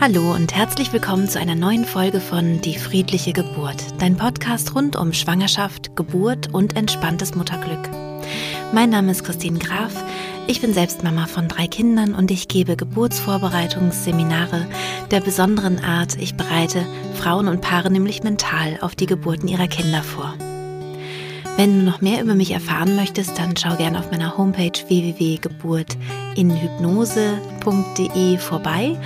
Hallo und herzlich willkommen zu einer neuen Folge von Die friedliche Geburt, dein Podcast rund um Schwangerschaft, Geburt und entspanntes Mutterglück. Mein Name ist Christine Graf, ich bin selbst Mama von drei Kindern und ich gebe Geburtsvorbereitungsseminare der besonderen Art. Ich bereite Frauen und Paare nämlich mental auf die Geburten ihrer Kinder vor. Wenn du noch mehr über mich erfahren möchtest, dann schau gerne auf meiner Homepage www.geburtinhypnose.de vorbei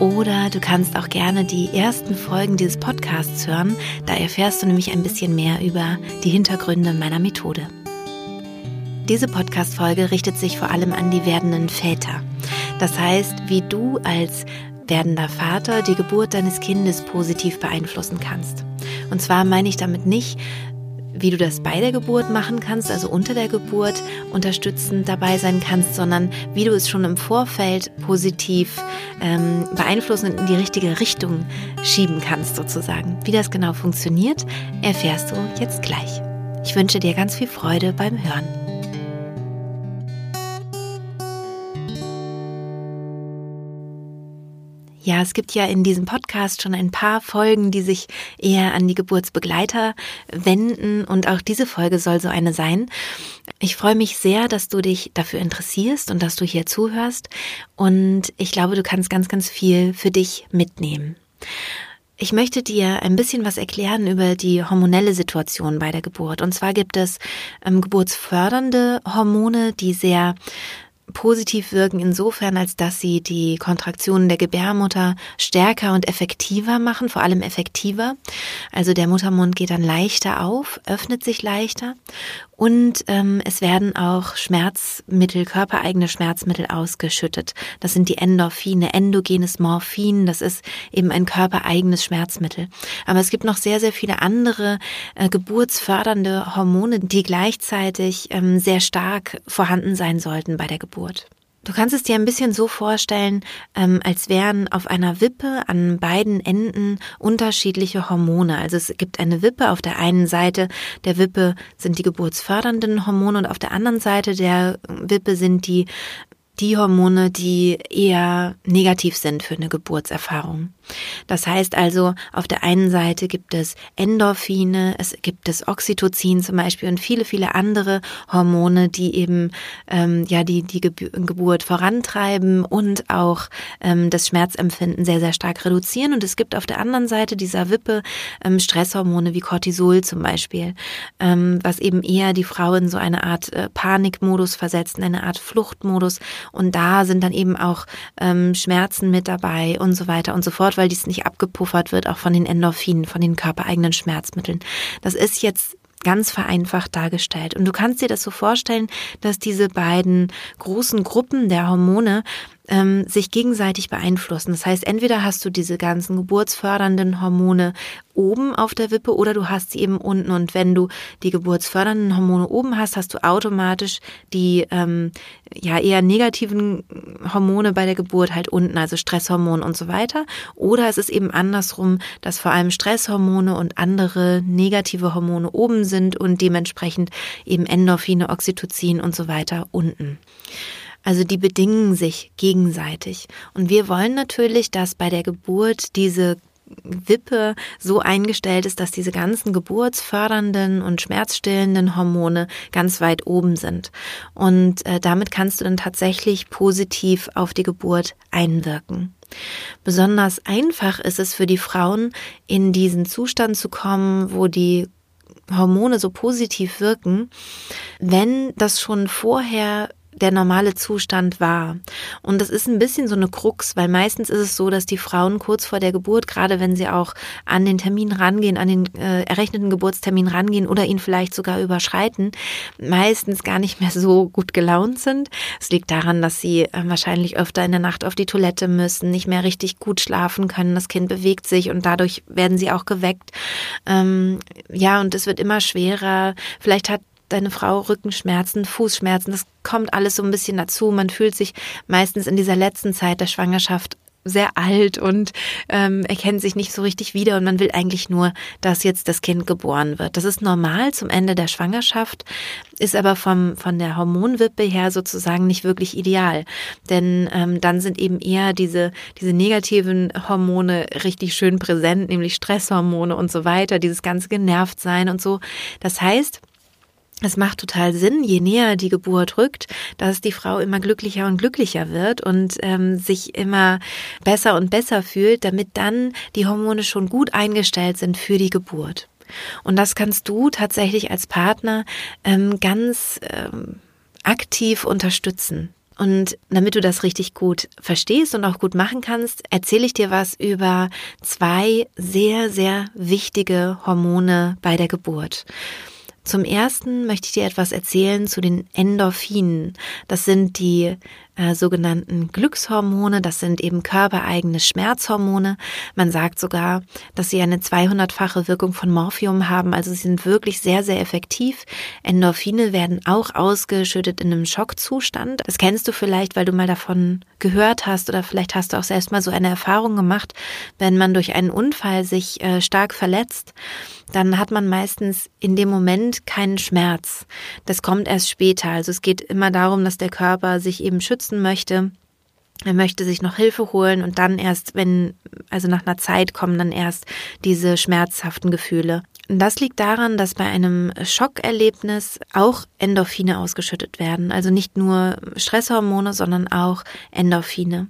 oder du kannst auch gerne die ersten Folgen dieses Podcasts hören. Da erfährst du nämlich ein bisschen mehr über die Hintergründe meiner Methode. Diese Podcast-Folge richtet sich vor allem an die werdenden Väter. Das heißt, wie du als werdender Vater die Geburt deines Kindes positiv beeinflussen kannst. Und zwar meine ich damit nicht, wie du das bei der Geburt machen kannst, also unter der Geburt unterstützend dabei sein kannst, sondern wie du es schon im Vorfeld positiv ähm, beeinflussen und in die richtige Richtung schieben kannst, sozusagen. Wie das genau funktioniert, erfährst du jetzt gleich. Ich wünsche dir ganz viel Freude beim Hören. Ja, es gibt ja in diesem Podcast schon ein paar Folgen, die sich eher an die Geburtsbegleiter wenden und auch diese Folge soll so eine sein. Ich freue mich sehr, dass du dich dafür interessierst und dass du hier zuhörst und ich glaube, du kannst ganz, ganz viel für dich mitnehmen. Ich möchte dir ein bisschen was erklären über die hormonelle Situation bei der Geburt. Und zwar gibt es ähm, geburtsfördernde Hormone, die sehr positiv wirken insofern, als dass sie die Kontraktionen der Gebärmutter stärker und effektiver machen, vor allem effektiver. Also der Muttermund geht dann leichter auf, öffnet sich leichter und ähm, es werden auch Schmerzmittel, körpereigene Schmerzmittel ausgeschüttet. Das sind die Endorphine, endogenes Morphin, das ist eben ein körpereigenes Schmerzmittel. Aber es gibt noch sehr, sehr viele andere äh, geburtsfördernde Hormone, die gleichzeitig ähm, sehr stark vorhanden sein sollten bei der Geburt. Du kannst es dir ein bisschen so vorstellen, ähm, als wären auf einer Wippe an beiden Enden unterschiedliche Hormone. Also es gibt eine Wippe auf der einen Seite der Wippe sind die geburtsfördernden Hormone und auf der anderen Seite der Wippe sind die die Hormone, die eher negativ sind für eine Geburtserfahrung. Das heißt also, auf der einen Seite gibt es Endorphine, es gibt es Oxytocin zum Beispiel und viele, viele andere Hormone, die eben ähm, ja die die Geburt vorantreiben und auch ähm, das Schmerzempfinden sehr, sehr stark reduzieren. Und es gibt auf der anderen Seite dieser Wippe ähm, Stresshormone wie Cortisol zum Beispiel, ähm, was eben eher die Frau in so eine Art äh, Panikmodus versetzt, in eine Art Fluchtmodus und da sind dann eben auch ähm, Schmerzen mit dabei und so weiter und so fort, weil dies nicht abgepuffert wird, auch von den Endorphinen, von den körpereigenen Schmerzmitteln. Das ist jetzt ganz vereinfacht dargestellt. Und du kannst dir das so vorstellen, dass diese beiden großen Gruppen der Hormone ähm, sich gegenseitig beeinflussen. Das heißt, entweder hast du diese ganzen geburtsfördernden Hormone oben auf der Wippe oder du hast sie eben unten. Und wenn du die geburtsfördernden Hormone oben hast, hast du automatisch die ähm, ja eher negativen Hormone bei der Geburt halt unten, also Stresshormone und so weiter. Oder es ist eben andersrum, dass vor allem Stresshormone und andere negative Hormone oben sind und dementsprechend eben Endorphine, Oxytocin und so weiter unten. Also die bedingen sich gegenseitig. Und wir wollen natürlich, dass bei der Geburt diese Wippe so eingestellt ist, dass diese ganzen geburtsfördernden und schmerzstillenden Hormone ganz weit oben sind. Und äh, damit kannst du dann tatsächlich positiv auf die Geburt einwirken. Besonders einfach ist es für die Frauen, in diesen Zustand zu kommen, wo die Hormone so positiv wirken, wenn das schon vorher der normale Zustand war. Und das ist ein bisschen so eine Krux, weil meistens ist es so, dass die Frauen kurz vor der Geburt, gerade wenn sie auch an den Termin rangehen, an den äh, errechneten Geburtstermin rangehen oder ihn vielleicht sogar überschreiten, meistens gar nicht mehr so gut gelaunt sind. Es liegt daran, dass sie äh, wahrscheinlich öfter in der Nacht auf die Toilette müssen, nicht mehr richtig gut schlafen können, das Kind bewegt sich und dadurch werden sie auch geweckt. Ähm, ja, und es wird immer schwerer. Vielleicht hat deine Frau Rückenschmerzen, Fußschmerzen, das kommt alles so ein bisschen dazu. Man fühlt sich meistens in dieser letzten Zeit der Schwangerschaft sehr alt und ähm, erkennt sich nicht so richtig wieder und man will eigentlich nur, dass jetzt das Kind geboren wird. Das ist normal zum Ende der Schwangerschaft, ist aber vom, von der Hormonwippe her sozusagen nicht wirklich ideal. Denn ähm, dann sind eben eher diese, diese negativen Hormone richtig schön präsent, nämlich Stresshormone und so weiter, dieses ganze genervt sein und so. Das heißt, es macht total Sinn, je näher die Geburt rückt, dass die Frau immer glücklicher und glücklicher wird und ähm, sich immer besser und besser fühlt, damit dann die Hormone schon gut eingestellt sind für die Geburt. Und das kannst du tatsächlich als Partner ähm, ganz ähm, aktiv unterstützen. Und damit du das richtig gut verstehst und auch gut machen kannst, erzähle ich dir was über zwei sehr, sehr wichtige Hormone bei der Geburt. Zum ersten möchte ich dir etwas erzählen zu den Endorphinen. Das sind die äh, sogenannten Glückshormone. Das sind eben körpereigene Schmerzhormone. Man sagt sogar, dass sie eine 200-fache Wirkung von Morphium haben. Also sie sind wirklich sehr, sehr effektiv. Endorphine werden auch ausgeschüttet in einem Schockzustand. Das kennst du vielleicht, weil du mal davon gehört hast oder vielleicht hast du auch selbst mal so eine Erfahrung gemacht, wenn man durch einen Unfall sich äh, stark verletzt dann hat man meistens in dem Moment keinen Schmerz. Das kommt erst später. Also es geht immer darum, dass der Körper sich eben schützt unterstützen möchte. Er möchte sich noch Hilfe holen und dann erst, wenn, also nach einer Zeit kommen dann erst diese schmerzhaften Gefühle. Das liegt daran, dass bei einem Schockerlebnis auch Endorphine ausgeschüttet werden. Also nicht nur Stresshormone, sondern auch Endorphine.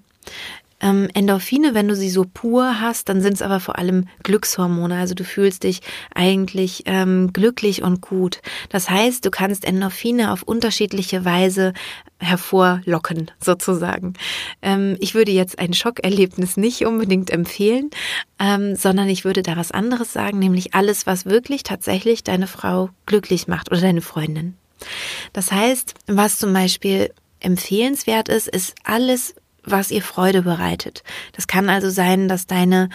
Ähm, Endorphine, wenn du sie so pur hast, dann sind es aber vor allem Glückshormone. Also du fühlst dich eigentlich ähm, glücklich und gut. Das heißt, du kannst Endorphine auf unterschiedliche Weise hervorlocken, sozusagen. Ähm, ich würde jetzt ein Schockerlebnis nicht unbedingt empfehlen, ähm, sondern ich würde da was anderes sagen, nämlich alles, was wirklich tatsächlich deine Frau glücklich macht oder deine Freundin. Das heißt, was zum Beispiel empfehlenswert ist, ist alles, was ihr Freude bereitet. Das kann also sein, dass deine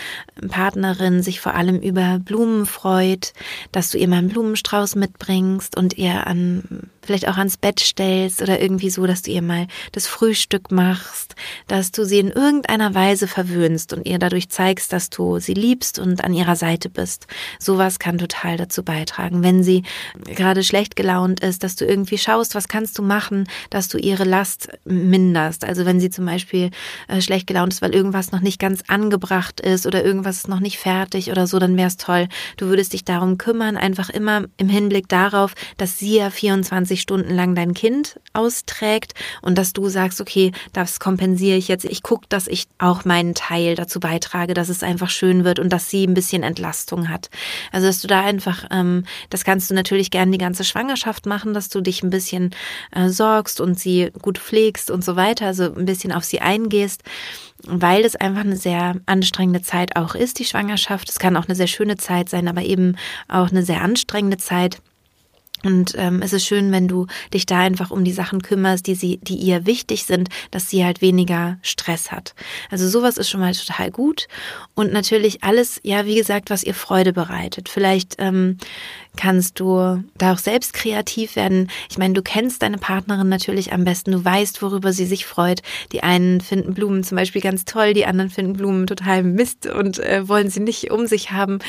Partnerin sich vor allem über Blumen freut, dass du ihr mal einen Blumenstrauß mitbringst und ihr an vielleicht auch ans Bett stellst oder irgendwie so, dass du ihr mal das Frühstück machst, dass du sie in irgendeiner Weise verwöhnst und ihr dadurch zeigst, dass du sie liebst und an ihrer Seite bist. Sowas kann total dazu beitragen. Wenn sie gerade schlecht gelaunt ist, dass du irgendwie schaust, was kannst du machen, dass du ihre Last minderst. Also wenn sie zum Beispiel äh, schlecht gelaunt ist, weil irgendwas noch nicht ganz angebracht ist oder irgendwas ist noch nicht fertig oder so, dann wäre es toll. Du würdest dich darum kümmern, einfach immer im Hinblick darauf, dass sie ja 24 24 Stunden lang dein Kind austrägt und dass du sagst, okay, das kompensiere ich jetzt. Ich gucke, dass ich auch meinen Teil dazu beitrage, dass es einfach schön wird und dass sie ein bisschen Entlastung hat. Also dass du da einfach, ähm, das kannst du natürlich gerne die ganze Schwangerschaft machen, dass du dich ein bisschen äh, sorgst und sie gut pflegst und so weiter, also ein bisschen auf sie eingehst weil es einfach eine sehr anstrengende Zeit auch ist, die Schwangerschaft. Es kann auch eine sehr schöne Zeit sein, aber eben auch eine sehr anstrengende Zeit. Und ähm, es ist schön, wenn du dich da einfach um die Sachen kümmerst, die sie, die ihr wichtig sind, dass sie halt weniger Stress hat. Also sowas ist schon mal total gut. Und natürlich alles, ja, wie gesagt, was ihr Freude bereitet. Vielleicht ähm, kannst du da auch selbst kreativ werden. Ich meine, du kennst deine Partnerin natürlich am besten. Du weißt, worüber sie sich freut. Die einen finden Blumen zum Beispiel ganz toll, die anderen finden Blumen total Mist und äh, wollen sie nicht um sich haben.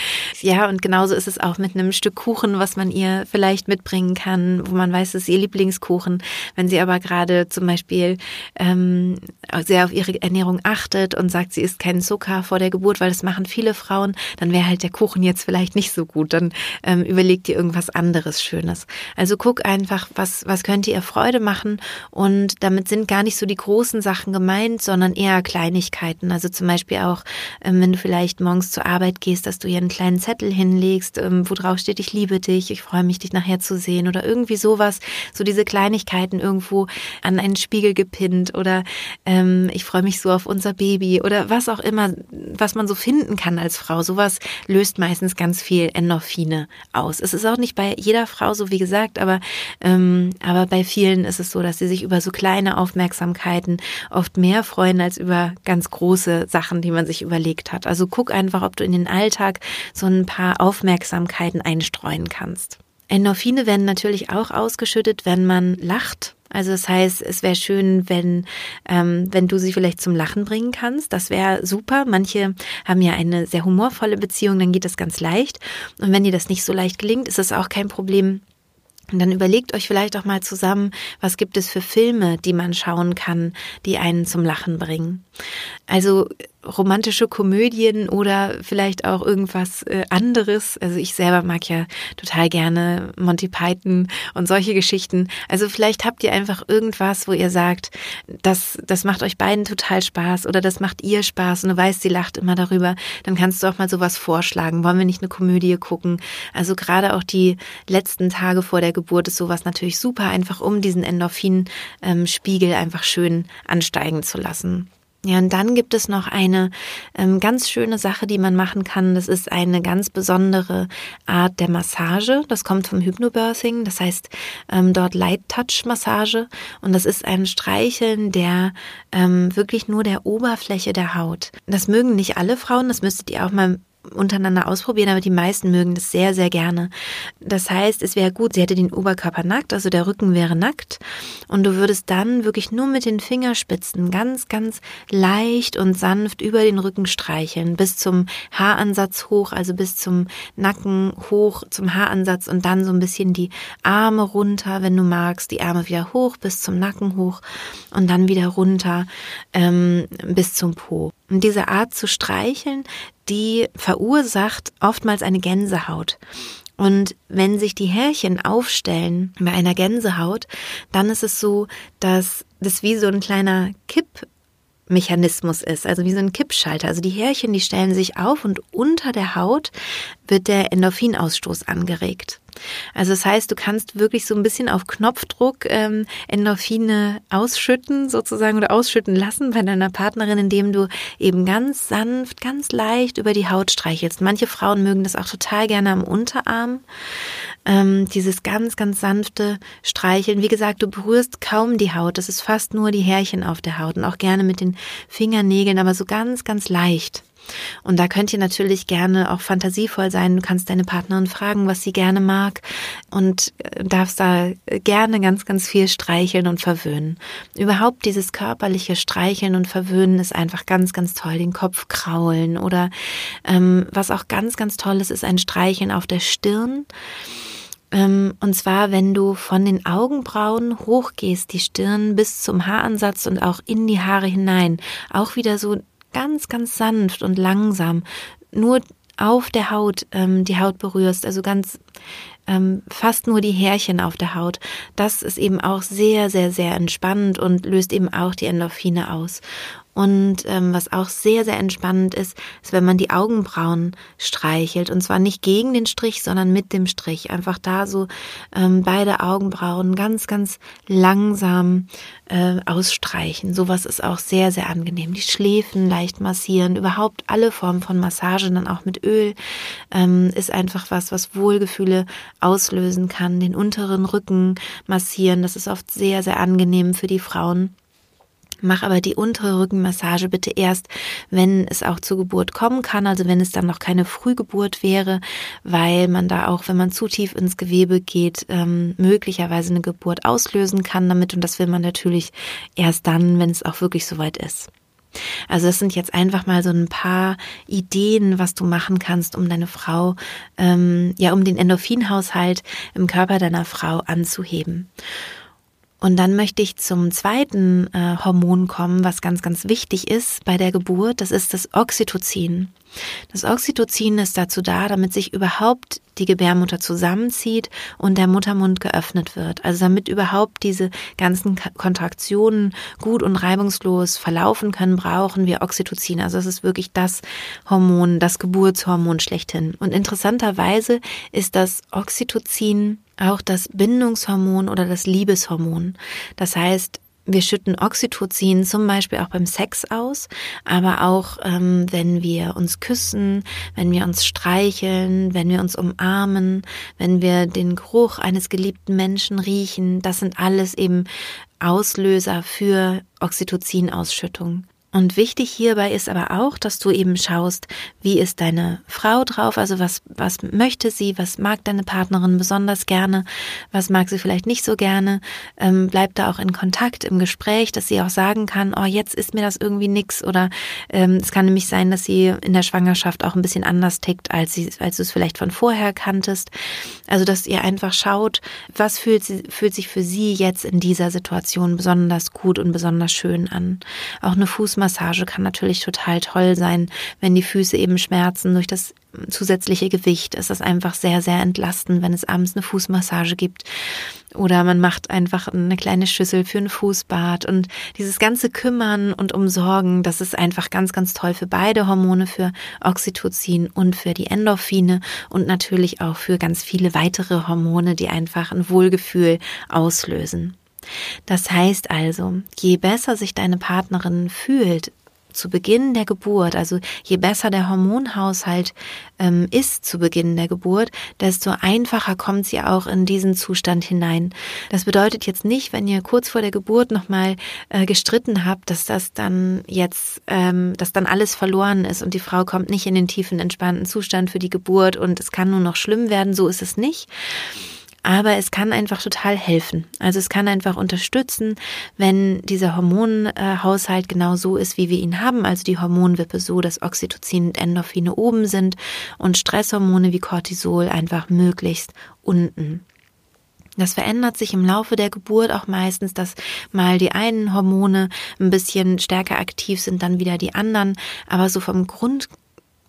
Ja, und genauso ist es auch mit einem Stück Kuchen, was man ihr vielleicht mitbringen kann, wo man weiß, es ist ihr Lieblingskuchen. Wenn sie aber gerade zum Beispiel ähm, sehr auf ihre Ernährung achtet und sagt, sie isst keinen Zucker vor der Geburt, weil das machen viele Frauen, dann wäre halt der Kuchen jetzt vielleicht nicht so gut. Dann ähm, überlegt überleg dir irgendwas anderes Schönes. Also guck einfach, was, was könnte ihr Freude machen und damit sind gar nicht so die großen Sachen gemeint, sondern eher Kleinigkeiten. Also zum Beispiel auch, ähm, wenn du vielleicht morgens zur Arbeit gehst, dass du ihr einen kleinen Zettel hinlegst, ähm, wo drauf steht, ich liebe dich, ich freue mich, dich nachher zu sehen oder irgendwie sowas. So diese Kleinigkeiten irgendwo an einen Spiegel gepinnt oder ähm, ich freue mich so auf unser Baby oder was auch immer, was man so finden kann als Frau. Sowas löst meistens ganz viel Endorphine aus. Es ist auch nicht bei jeder Frau so, wie gesagt, aber, ähm, aber bei vielen ist es so, dass sie sich über so kleine Aufmerksamkeiten oft mehr freuen als über ganz große Sachen, die man sich überlegt hat. Also guck einfach, ob du in den Alltag so ein paar Aufmerksamkeiten einstreuen kannst. Endorphine werden natürlich auch ausgeschüttet, wenn man lacht Also das heißt, es wäre schön, wenn, ähm, wenn du sie vielleicht zum Lachen bringen kannst. Das wäre super. Manche haben ja eine sehr humorvolle Beziehung, dann geht das ganz leicht. Und wenn dir das nicht so leicht gelingt, ist das auch kein Problem und dann überlegt euch vielleicht auch mal zusammen, was gibt es für Filme, die man schauen kann, die einen zum Lachen bringen. Also romantische Komödien oder vielleicht auch irgendwas äh, anderes. Also ich selber mag ja total gerne Monty Python und solche Geschichten. Also vielleicht habt ihr einfach irgendwas, wo ihr sagt, das, das macht euch beiden total Spaß oder das macht ihr Spaß und du weißt, sie lacht immer darüber. Dann kannst du auch mal sowas vorschlagen. Wollen wir nicht eine Komödie gucken? Also gerade auch die letzten Tage vor der Geburt ist sowas natürlich super, einfach um diesen Endorphin-Spiegel ähm, einfach schön ansteigen zu lassen. Ja, und dann gibt es noch eine ähm, ganz schöne Sache, die man machen kann. Das ist eine ganz besondere Art der Massage. Das kommt vom Hypnobirthing, das heißt ähm, dort Light Touch Massage. Und das ist ein Streicheln der ähm, wirklich nur der Oberfläche der Haut. Das mögen nicht alle Frauen, das müsstet ihr auch mal untereinander ausprobieren, aber die meisten mögen das sehr, sehr gerne. Das heißt, es wäre gut, sie hätte den Oberkörper nackt, also der Rücken wäre nackt und du würdest dann wirklich nur mit den Fingerspitzen ganz, ganz leicht und sanft über den Rücken streicheln, bis zum Haaransatz hoch, also bis zum Nacken hoch, zum Haaransatz und dann so ein bisschen die Arme runter, wenn du magst, die Arme wieder hoch bis zum Nacken hoch und dann wieder runter ähm, bis zum Po. Und diese Art zu streicheln, die verursacht oftmals eine Gänsehaut. Und wenn sich die Härchen aufstellen bei einer Gänsehaut, dann ist es so, dass das wie so ein kleiner Kippmechanismus ist, also wie so ein Kippschalter. Also die Härchen, die stellen sich auf und unter der Haut wird der Endorphinausstoß angeregt. Also das heißt, du kannst wirklich so ein bisschen auf Knopfdruck ähm, Endorphine ausschütten sozusagen oder ausschütten lassen bei deiner Partnerin, indem du eben ganz sanft, ganz leicht über die Haut streichelst. Manche Frauen mögen das auch total gerne am Unterarm. Ähm, dieses ganz, ganz sanfte Streicheln. Wie gesagt, du berührst kaum die Haut. Das ist fast nur die Härchen auf der Haut und auch gerne mit den Fingernägeln, aber so ganz, ganz leicht. Und da könnt ihr natürlich gerne auch fantasievoll sein. Du kannst deine Partnerin fragen, was sie gerne mag und äh, darfst da gerne ganz, ganz viel streicheln und verwöhnen. Überhaupt dieses körperliche Streicheln und Verwöhnen ist einfach ganz, ganz toll. Den Kopf kraulen oder ähm, was auch ganz, ganz toll ist, ist ein Streicheln auf der Stirn. Ähm, und zwar, wenn du von den Augenbrauen hochgehst, die Stirn bis zum Haaransatz und auch in die Haare hinein. Auch wieder so ganz, ganz sanft und langsam nur auf der Haut ähm, die Haut berührst, also ganz ähm, fast nur die Härchen auf der Haut. Das ist eben auch sehr, sehr, sehr entspannend und löst eben auch die Endorphine aus. Und ähm, was auch sehr, sehr entspannend ist, ist, wenn man die Augenbrauen streichelt. Und zwar nicht gegen den Strich, sondern mit dem Strich. Einfach da so ähm, beide Augenbrauen ganz, ganz langsam äh, ausstreichen. Sowas ist auch sehr, sehr angenehm. Die Schläfen leicht massieren. Überhaupt alle Formen von Massage, dann auch mit Öl, ähm, ist einfach was, was Wohlgefühle auslösen kann. Den unteren Rücken massieren. Das ist oft sehr, sehr angenehm für die Frauen. Mach aber die untere Rückenmassage bitte erst, wenn es auch zur Geburt kommen kann, also wenn es dann noch keine Frühgeburt wäre, weil man da auch, wenn man zu tief ins Gewebe geht, ähm, möglicherweise eine Geburt auslösen kann damit. Und das will man natürlich erst dann, wenn es auch wirklich soweit ist. Also das sind jetzt einfach mal so ein paar Ideen, was du machen kannst, um deine Frau, ähm, ja, um den Endorphinhaushalt im Körper deiner Frau anzuheben. Und dann möchte ich zum zweiten äh, Hormon kommen, was ganz, ganz wichtig ist bei der Geburt. Das ist das Oxytocin. Das Oxytocin ist dazu da, damit sich überhaupt die Gebärmutter zusammenzieht und der Muttermund geöffnet wird. Also damit überhaupt diese ganzen Kontraktionen gut und reibungslos verlaufen können, brauchen wir Oxytocin. Also es ist wirklich das Hormon, das Geburtshormon schlechthin. Und interessanterweise ist das Oxytocin auch das Bindungshormon oder das Liebeshormon. Das heißt, wir schütten Oxytocin zum Beispiel auch beim Sex aus, aber auch ähm, wenn wir uns küssen, wenn wir uns streicheln, wenn wir uns umarmen, wenn wir den Geruch eines geliebten Menschen riechen. Das sind alles eben Auslöser für Oxytocinausschüttung. Und wichtig hierbei ist aber auch, dass du eben schaust, wie ist deine Frau drauf, also was, was möchte sie, was mag deine Partnerin besonders gerne, was mag sie vielleicht nicht so gerne. Ähm, bleib da auch in Kontakt im Gespräch, dass sie auch sagen kann, oh, jetzt ist mir das irgendwie nix. Oder ähm, es kann nämlich sein, dass sie in der Schwangerschaft auch ein bisschen anders tickt, als, sie, als du es vielleicht von vorher kanntest. Also, dass ihr einfach schaut, was fühlt, sie, fühlt sich für sie jetzt in dieser Situation besonders gut und besonders schön an. Auch eine Fußmassage Fußmassage kann natürlich total toll sein, wenn die Füße eben schmerzen durch das zusätzliche Gewicht. Ist das einfach sehr, sehr entlastend, wenn es abends eine Fußmassage gibt. Oder man macht einfach eine kleine Schüssel für ein Fußbad. Und dieses ganze Kümmern und Umsorgen, das ist einfach ganz, ganz toll für beide Hormone, für Oxytocin und für die Endorphine und natürlich auch für ganz viele weitere Hormone, die einfach ein Wohlgefühl auslösen. Das heißt also, je besser sich deine Partnerin fühlt, zu Beginn der Geburt, also je besser der Hormonhaushalt ähm, ist zu Beginn der Geburt, desto einfacher kommt sie auch in diesen Zustand hinein. Das bedeutet jetzt nicht, wenn ihr kurz vor der Geburt nochmal äh, gestritten habt, dass das dann jetzt, ähm, dass dann alles verloren ist und die Frau kommt nicht in den tiefen, entspannten Zustand für die Geburt und es kann nur noch schlimm werden. So ist es nicht aber es kann einfach total helfen. Also es kann einfach unterstützen, wenn dieser Hormonhaushalt genau so ist, wie wir ihn haben, also die Hormonwippe so, dass Oxytocin und Endorphine oben sind und Stresshormone wie Cortisol einfach möglichst unten. Das verändert sich im Laufe der Geburt auch meistens, dass mal die einen Hormone ein bisschen stärker aktiv sind, dann wieder die anderen. Aber so vom Grund,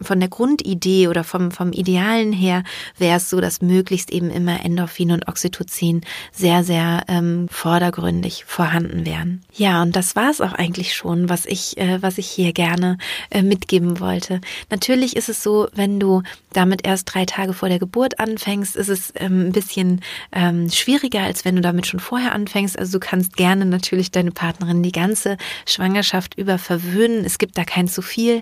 von der Grundidee oder vom, vom Idealen her wäre es so, dass möglichst eben immer Endorphin und Oxytocin sehr, sehr ähm, vordergründig vorhanden wären. Ja, und das war es auch eigentlich schon, was ich, äh, was ich hier gerne äh, mitgeben wollte. Natürlich ist es so, wenn du damit erst drei Tage vor der Geburt anfängst, ist es ähm, ein bisschen ähm, schwieriger, als wenn du damit schon vorher anfängst. Also du kannst gerne natürlich deine Partnerin die ganze Schwangerschaft über verwöhnen. Es gibt da kein zu viel.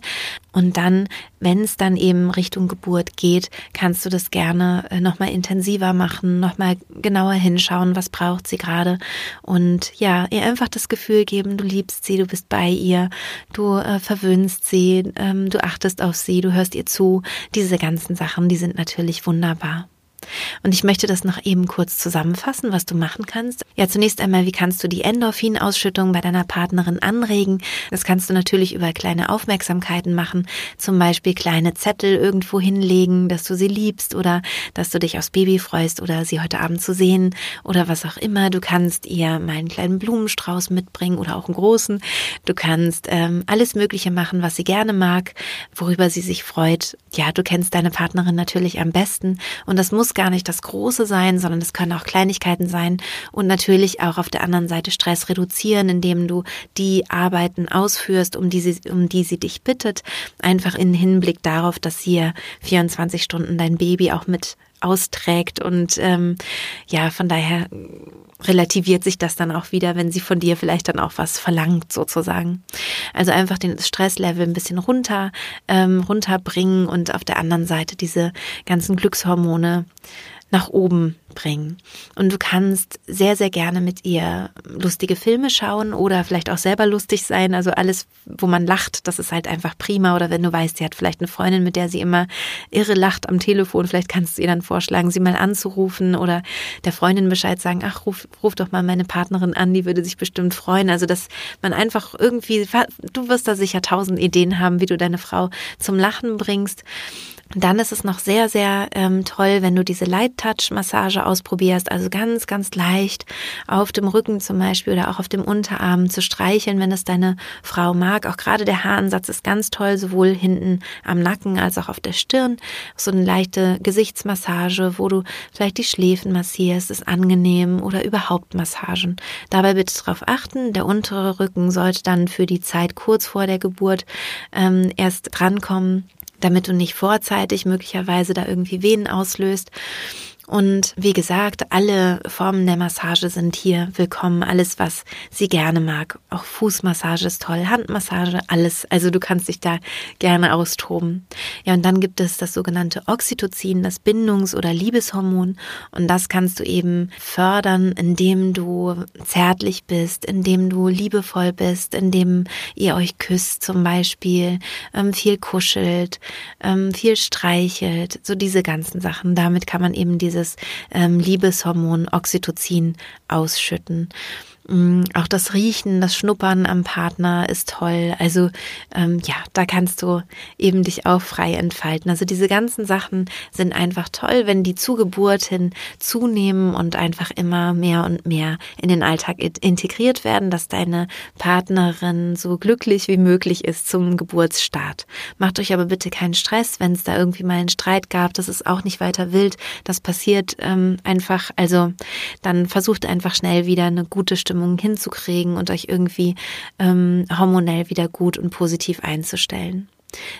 Und dann, wenn es dann eben Richtung Geburt geht, kannst du das gerne äh, nochmal intensiver machen, nochmal genauer hinschauen, was braucht sie gerade. Und ja, ihr einfach das Gefühl geben, du liebst sie, du bist bei ihr, du äh, verwöhnst sie, ähm, du achtest auf sie, du hörst ihr zu. Diese ganzen Sachen, die sind natürlich wunderbar. Und ich möchte das noch eben kurz zusammenfassen, was du machen kannst. Ja, zunächst einmal, wie kannst du die Endorphinausschüttung bei deiner Partnerin anregen? Das kannst du natürlich über kleine Aufmerksamkeiten machen, zum Beispiel kleine Zettel irgendwo hinlegen, dass du sie liebst oder dass du dich aufs Baby freust oder sie heute Abend zu sehen oder was auch immer. Du kannst ihr mal einen kleinen Blumenstrauß mitbringen oder auch einen großen. Du kannst ähm, alles Mögliche machen, was sie gerne mag, worüber sie sich freut. Ja, du kennst deine Partnerin natürlich am besten und das muss gar nicht das Große sein, sondern es können auch Kleinigkeiten sein. Und natürlich auch auf der anderen Seite Stress reduzieren, indem du die Arbeiten ausführst, um die sie, um die sie dich bittet, einfach in Hinblick darauf, dass sie 24 Stunden dein Baby auch mit austrägt und ähm, ja, von daher relativiert sich das dann auch wieder, wenn sie von dir vielleicht dann auch was verlangt, sozusagen. Also einfach den Stresslevel ein bisschen runter, ähm, runterbringen und auf der anderen Seite diese ganzen Glückshormone nach oben bringen. Und du kannst sehr, sehr gerne mit ihr lustige Filme schauen oder vielleicht auch selber lustig sein. Also alles, wo man lacht, das ist halt einfach prima. Oder wenn du weißt, sie hat vielleicht eine Freundin, mit der sie immer irre lacht am Telefon, vielleicht kannst du ihr dann vorschlagen, sie mal anzurufen oder der Freundin Bescheid sagen, ach, ruf, ruf doch mal meine Partnerin an, die würde sich bestimmt freuen. Also, dass man einfach irgendwie, du wirst da sicher tausend Ideen haben, wie du deine Frau zum Lachen bringst. Dann ist es noch sehr, sehr ähm, toll, wenn du diese Light Touch Massage ausprobierst, also ganz, ganz leicht auf dem Rücken zum Beispiel oder auch auf dem Unterarm zu streicheln, wenn es deine Frau mag. Auch gerade der Haaransatz ist ganz toll, sowohl hinten am Nacken als auch auf der Stirn. So eine leichte Gesichtsmassage, wo du vielleicht die Schläfen massierst, ist angenehm oder überhaupt Massagen. Dabei bitte darauf achten, der untere Rücken sollte dann für die Zeit kurz vor der Geburt ähm, erst drankommen damit du nicht vorzeitig möglicherweise da irgendwie Venen auslöst. Und wie gesagt, alle Formen der Massage sind hier willkommen. Alles, was sie gerne mag. Auch Fußmassage ist toll, Handmassage, alles. Also du kannst dich da gerne austoben. Ja, und dann gibt es das sogenannte Oxytocin, das Bindungs- oder Liebeshormon. Und das kannst du eben fördern, indem du zärtlich bist, indem du liebevoll bist, indem ihr euch küsst zum Beispiel, ähm, viel kuschelt, ähm, viel streichelt. So diese ganzen Sachen. Damit kann man eben diese dieses ähm, Liebeshormon Oxytocin ausschütten. Mm, auch das Riechen, das Schnuppern am Partner ist toll. Also ähm, ja, da kannst du eben dich auch frei entfalten. Also diese ganzen Sachen sind einfach toll, wenn die zu Geburt hin zunehmen und einfach immer mehr und mehr in den Alltag integriert werden, dass deine Partnerin so glücklich wie möglich ist zum Geburtsstart. Macht euch aber bitte keinen Stress, wenn es da irgendwie mal einen Streit gab. Das ist auch nicht weiter wild. Das passiert ähm, einfach. Also dann versucht einfach schnell wieder eine gute Stimmung Stimmung hinzukriegen und euch irgendwie ähm, hormonell wieder gut und positiv einzustellen.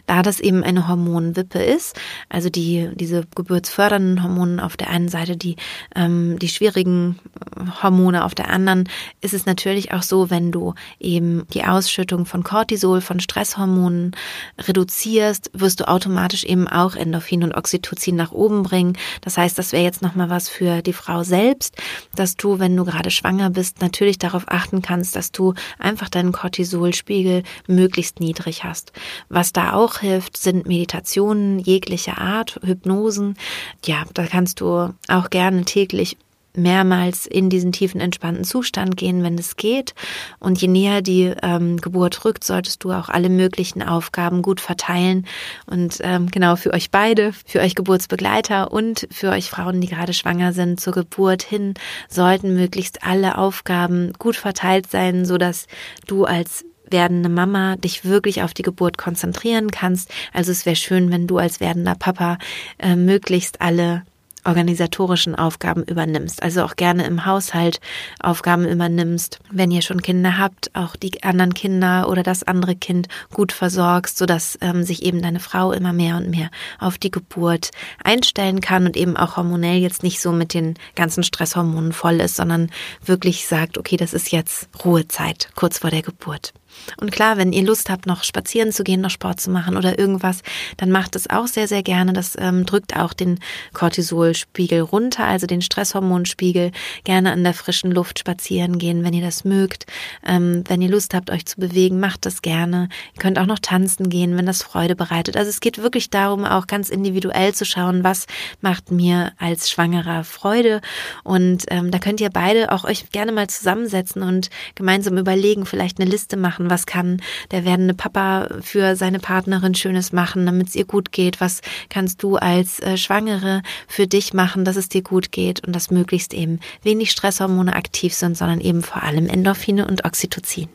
Da das eben eine Hormonwippe ist, also die, diese geburtsfördernden Hormone auf der einen Seite, die, ähm, die schwierigen äh, Hormone auf der anderen, ist es natürlich auch so, wenn du eben die Ausschüttung von Cortisol, von Stresshormonen reduzierst, wirst du automatisch eben auch Endorphin und Oxytocin nach oben bringen. Das heißt, das wäre jetzt nochmal was für die Frau selbst, dass du, wenn du gerade schwanger bist, natürlich darauf achten kannst, dass du einfach deinen Cortisolspiegel möglichst niedrig hast. Was auch hilft, sind Meditationen jeglicher Art, Hypnosen. Ja, da kannst du auch gerne täglich mehrmals in diesen tiefen entspannten Zustand gehen, wenn es geht. Und je näher die ähm, Geburt rückt, solltest du auch alle möglichen Aufgaben gut verteilen. Und ähm, genau für euch beide, für euch Geburtsbegleiter und für euch Frauen, die gerade schwanger sind, zur Geburt hin, sollten möglichst alle Aufgaben gut verteilt sein, so dass du als werdende Mama dich wirklich auf die Geburt konzentrieren kannst. Also es wäre schön, wenn du als werdender Papa äh, möglichst alle organisatorischen Aufgaben übernimmst. Also auch gerne im Haushalt Aufgaben übernimmst. Wenn ihr schon Kinder habt, auch die anderen Kinder oder das andere Kind gut versorgst, sodass ähm, sich eben deine Frau immer mehr und mehr auf die Geburt einstellen kann und eben auch hormonell jetzt nicht so mit den ganzen Stresshormonen voll ist, sondern wirklich sagt, okay, das ist jetzt Ruhezeit kurz vor der Geburt. Und klar, wenn ihr Lust habt, noch spazieren zu gehen, noch Sport zu machen oder irgendwas, dann macht es auch sehr, sehr gerne. Das ähm, drückt auch den Cortisolspiegel runter, also den Stresshormonspiegel. Gerne an der frischen Luft spazieren gehen, wenn ihr das mögt. Ähm, wenn ihr Lust habt, euch zu bewegen, macht das gerne. Ihr könnt auch noch tanzen gehen, wenn das Freude bereitet. Also es geht wirklich darum, auch ganz individuell zu schauen, was macht mir als Schwangerer Freude. Und ähm, da könnt ihr beide auch euch gerne mal zusammensetzen und gemeinsam überlegen, vielleicht eine Liste machen machen? Was kann der werdende Papa für seine Partnerin Schönes machen, damit es ihr gut geht? Was kannst du als äh, Schwangere für dich machen, dass es dir gut geht und dass möglichst eben wenig Stresshormone aktiv sind, sondern eben vor allem Endorphine und Oxytocin?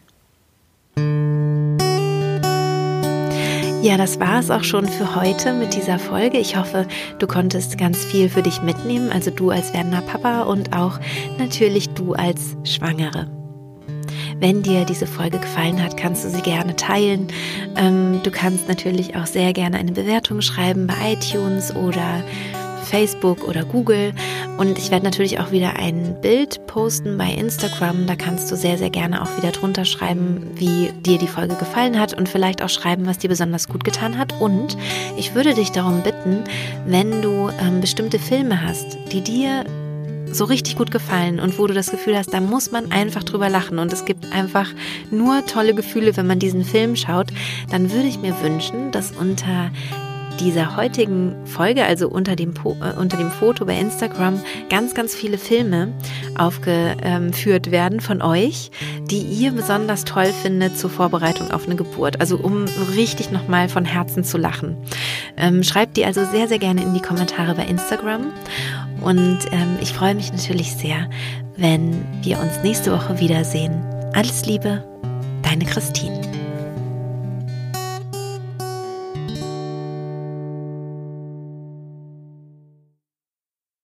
Ja, das war es auch schon für heute mit dieser Folge. Ich hoffe, du konntest ganz viel für dich mitnehmen, also du als werdender Papa und auch natürlich du als Schwangere. Wenn dir diese Folge gefallen hat, kannst du sie gerne teilen. Ähm, du kannst natürlich auch sehr gerne eine Bewertung schreiben bei iTunes oder Facebook oder Google. Und ich werde natürlich auch wieder ein Bild posten bei Instagram. Da kannst du sehr, sehr gerne auch wieder drunter schreiben, wie dir die Folge gefallen hat und vielleicht auch schreiben, was dir besonders gut getan hat. Und ich würde dich darum bitten, wenn du ähm, bestimmte Filme hast, die dir so richtig gut gefallen und wo du das Gefühl hast, da muss man einfach drüber lachen. Und es gibt einfach nur tolle Gefühle, wenn man diesen Film schaut, dann würde ich mir wünschen, dass unter dieser heutigen Folge, also unter dem, po äh, unter dem Foto bei Instagram, ganz, ganz viele Filme aufgeführt werden von euch, die ihr besonders toll findet zur Vorbereitung auf eine Geburt. Also um richtig nochmal von Herzen zu lachen. Ähm, schreibt die also sehr, sehr gerne in die Kommentare bei Instagram. Und ähm, ich freue mich natürlich sehr, wenn wir uns nächste Woche wiedersehen. Alles Liebe, deine Christine.